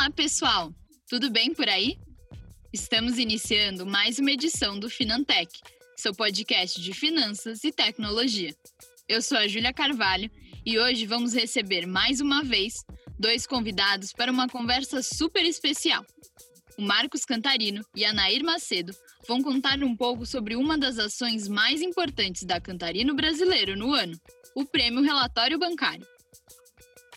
Olá, pessoal! Tudo bem por aí? Estamos iniciando mais uma edição do Finantech, seu podcast de finanças e tecnologia. Eu sou a Júlia Carvalho e hoje vamos receber mais uma vez dois convidados para uma conversa super especial. O Marcos Cantarino e a Nair Macedo vão contar um pouco sobre uma das ações mais importantes da Cantarino brasileiro no ano, o Prêmio Relatório Bancário.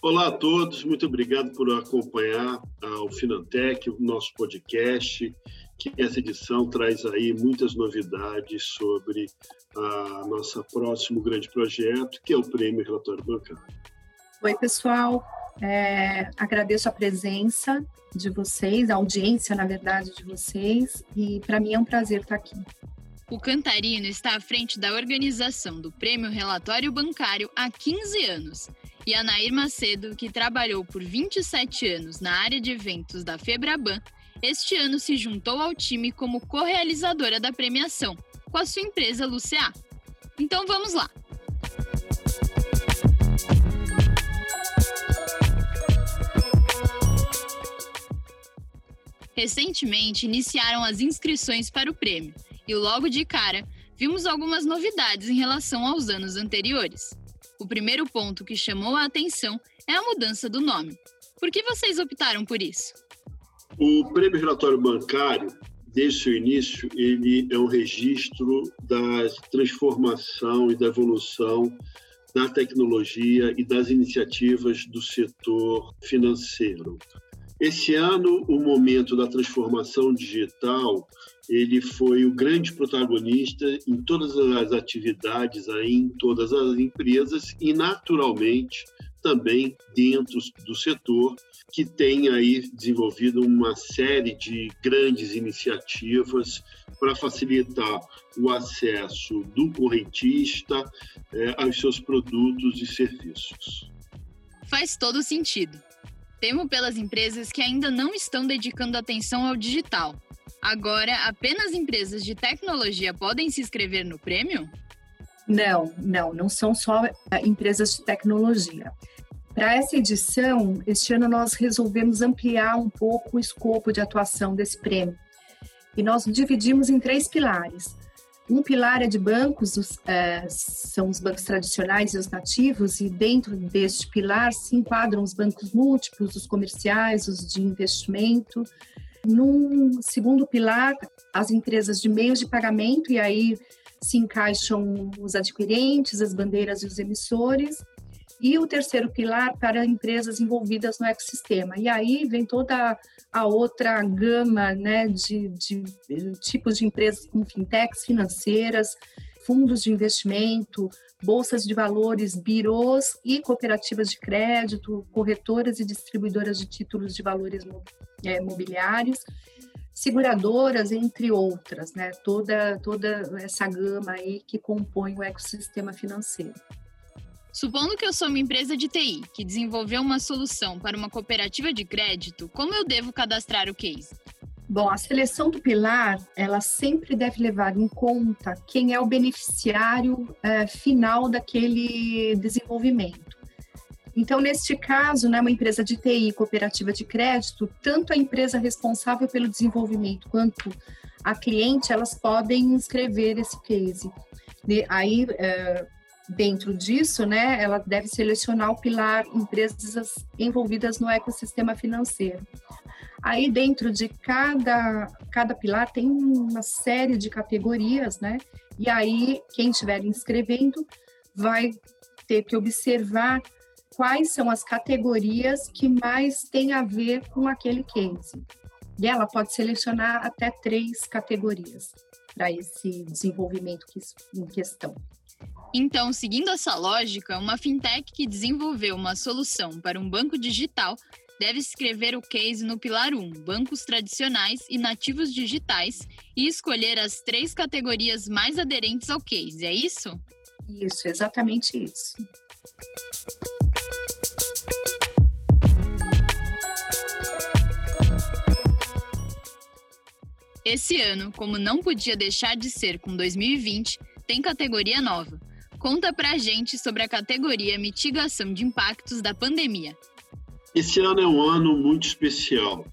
Olá a todos, muito obrigado por acompanhar o Finantec, o nosso podcast, que essa edição traz aí muitas novidades sobre a nossa próximo grande projeto, que é o Prêmio Relatório Bancário. Oi, pessoal. É, agradeço a presença de vocês, a audiência, na verdade, de vocês, e para mim é um prazer estar aqui. O Cantarino está à frente da organização do Prêmio Relatório Bancário há 15 anos. E a Nair Macedo, que trabalhou por 27 anos na área de eventos da Febraban, este ano se juntou ao time como co-realizadora da premiação, com a sua empresa Luceá. Então vamos lá! Recentemente iniciaram as inscrições para o prêmio e logo de cara vimos algumas novidades em relação aos anos anteriores. O primeiro ponto que chamou a atenção é a mudança do nome. Por que vocês optaram por isso? O Prêmio Relatório Bancário, desde seu início, ele é um registro da transformação e da evolução da tecnologia e das iniciativas do setor financeiro. Esse ano, o momento da transformação digital, ele foi o grande protagonista em todas as atividades aí, em todas as empresas e, naturalmente, também dentro do setor, que tem aí desenvolvido uma série de grandes iniciativas para facilitar o acesso do correntista eh, aos seus produtos e serviços. Faz todo sentido. Temo pelas empresas que ainda não estão dedicando atenção ao digital. Agora, apenas empresas de tecnologia podem se inscrever no prêmio? Não, não, não são só eh, empresas de tecnologia. Para essa edição, este ano nós resolvemos ampliar um pouco o escopo de atuação desse prêmio. E nós dividimos em três pilares. Um pilar é de bancos, os, é, são os bancos tradicionais e os nativos, e dentro deste pilar se enquadram os bancos múltiplos, os comerciais, os de investimento. Num segundo pilar, as empresas de meios de pagamento, e aí se encaixam os adquirentes, as bandeiras e os emissores. E o terceiro pilar para empresas envolvidas no ecossistema. E aí vem toda a outra gama né, de, de tipos de empresas como fintechs financeiras, fundos de investimento, bolsas de valores, birôs e cooperativas de crédito, corretoras e distribuidoras de títulos de valores é, mobiliários, seguradoras, entre outras, né? Toda, toda essa gama aí que compõe o ecossistema financeiro. Supondo que eu sou uma empresa de TI que desenvolveu uma solução para uma cooperativa de crédito, como eu devo cadastrar o case? Bom, a seleção do pilar, ela sempre deve levar em conta quem é o beneficiário é, final daquele desenvolvimento. Então, neste caso, né, uma empresa de TI cooperativa de crédito, tanto a empresa responsável pelo desenvolvimento quanto a cliente, elas podem inscrever esse case. Aí, é, Dentro disso, né, ela deve selecionar o pilar empresas envolvidas no ecossistema financeiro. Aí dentro de cada, cada pilar tem uma série de categorias, né? E aí quem estiver inscrevendo vai ter que observar quais são as categorias que mais têm a ver com aquele case. E ela pode selecionar até três categorias para esse desenvolvimento em questão. Então, seguindo essa lógica, uma fintech que desenvolveu uma solução para um banco digital deve escrever o case no pilar 1, bancos tradicionais e nativos digitais, e escolher as três categorias mais aderentes ao case, é isso? Isso, exatamente isso. Esse ano, como não podia deixar de ser com 2020, tem categoria nova Conta pra gente sobre a categoria Mitigação de Impactos da Pandemia. Esse ano é um ano muito especial.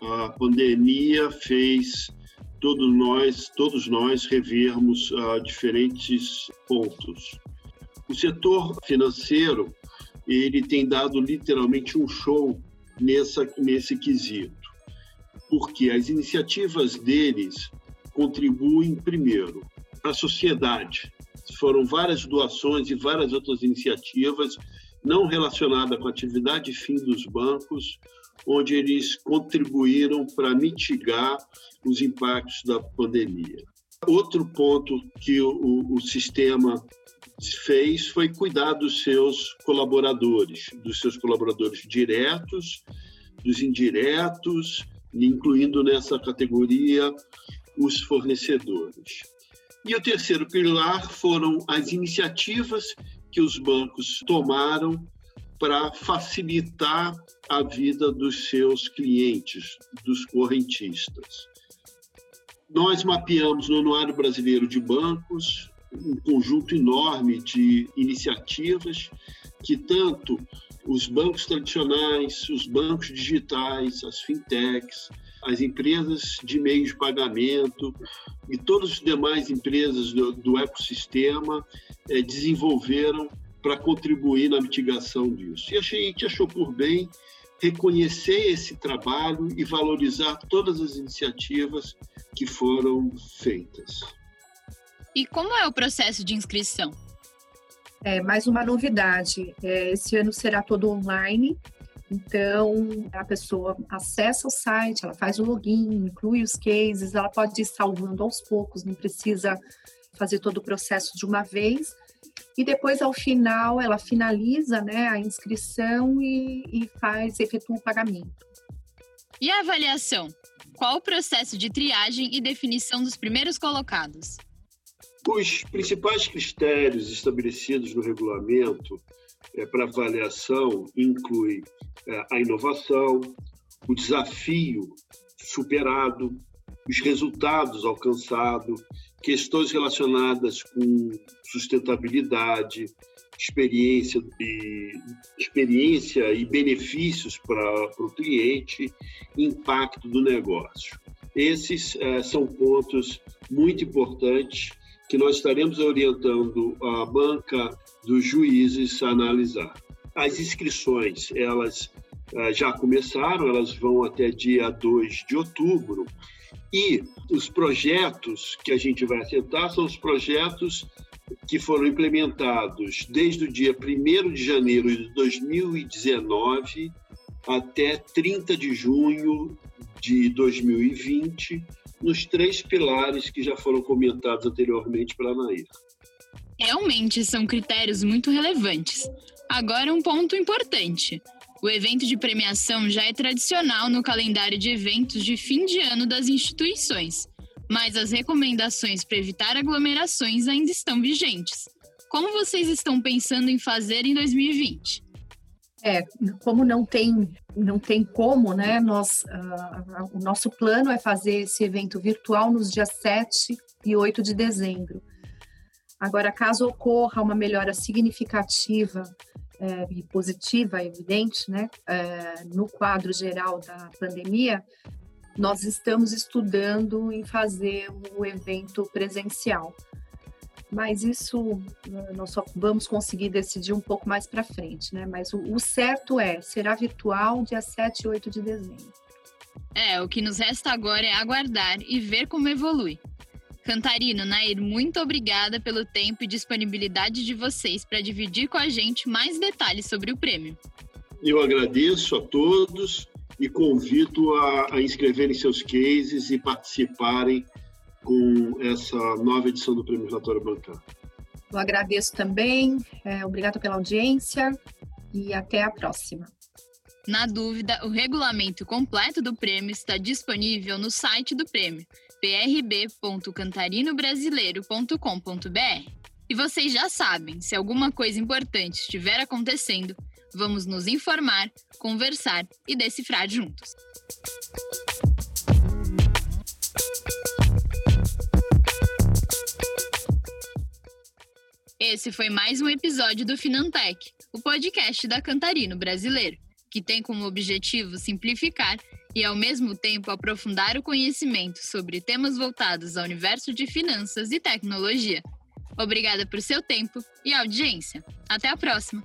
A pandemia fez todos nós, todos nós revermos uh, diferentes pontos. O setor financeiro ele tem dado literalmente um show nessa, nesse quesito, porque as iniciativas deles contribuem, primeiro, para a sociedade. Foram várias doações e várias outras iniciativas não relacionadas com a atividade fim dos bancos, onde eles contribuíram para mitigar os impactos da pandemia. Outro ponto que o, o sistema fez foi cuidar dos seus colaboradores, dos seus colaboradores diretos, dos indiretos, incluindo nessa categoria os fornecedores. E o terceiro pilar foram as iniciativas que os bancos tomaram para facilitar a vida dos seus clientes, dos correntistas. Nós mapeamos no Anuário Brasileiro de Bancos um conjunto enorme de iniciativas que tanto os bancos tradicionais, os bancos digitais, as fintechs, as empresas de meio de pagamento e todas as demais empresas do, do ecossistema é, desenvolveram para contribuir na mitigação disso. E a gente achou por bem reconhecer esse trabalho e valorizar todas as iniciativas que foram feitas. E como é o processo de inscrição? É, mais uma novidade, é, esse ano será todo online, então a pessoa acessa o site, ela faz o login, inclui os cases, ela pode ir salvando aos poucos, não precisa fazer todo o processo de uma vez. E depois, ao final, ela finaliza né, a inscrição e, e faz, efetua o pagamento. E a avaliação? Qual o processo de triagem e definição dos primeiros colocados? Os principais critérios estabelecidos no regulamento é, para avaliação incluem é, a inovação, o desafio superado, os resultados alcançados, questões relacionadas com sustentabilidade, experiência e, experiência e benefícios para o cliente, impacto do negócio. Esses é, são pontos muito importantes que nós estaremos orientando a banca dos juízes a analisar. As inscrições, elas eh, já começaram, elas vão até dia 2 de outubro, e os projetos que a gente vai assentar são os projetos que foram implementados desde o dia 1 de janeiro de 2019 até 30 de junho de 2020, nos três pilares que já foram comentados anteriormente pela Nair. Realmente são critérios muito relevantes. Agora, um ponto importante. O evento de premiação já é tradicional no calendário de eventos de fim de ano das instituições, mas as recomendações para evitar aglomerações ainda estão vigentes. Como vocês estão pensando em fazer em 2020? É, como não tem, não tem como, né? Nós, uh, o nosso plano é fazer esse evento virtual nos dias 7 e 8 de dezembro. Agora, caso ocorra uma melhora significativa é, e positiva, evidente, né, é, no quadro geral da pandemia, nós estamos estudando em fazer o evento presencial mas isso né, nós só vamos conseguir decidir um pouco mais para frente, né? Mas o, o, certo é, será virtual dia 7 e 8 de dezembro. É, o que nos resta agora é aguardar e ver como evolui. Cantarino, Nair, muito obrigada pelo tempo e disponibilidade de vocês para dividir com a gente mais detalhes sobre o prêmio. Eu agradeço a todos e convido a, a inscreverem seus cases e participarem com essa nova edição do Prêmio Relatório Bancário. Eu agradeço também, é, obrigado pela audiência e até a próxima. Na dúvida, o regulamento completo do prêmio está disponível no site do prêmio, prb.cantarinobrasileiro.com.br. E vocês já sabem, se alguma coisa importante estiver acontecendo, vamos nos informar, conversar e decifrar juntos. Esse foi mais um episódio do Finantech, o podcast da Cantarino Brasileiro. que tem como objetivo simplificar e, ao mesmo tempo, aprofundar o conhecimento sobre temas voltados ao universo de finanças e tecnologia. Obrigada por seu tempo e audiência. Até a próxima!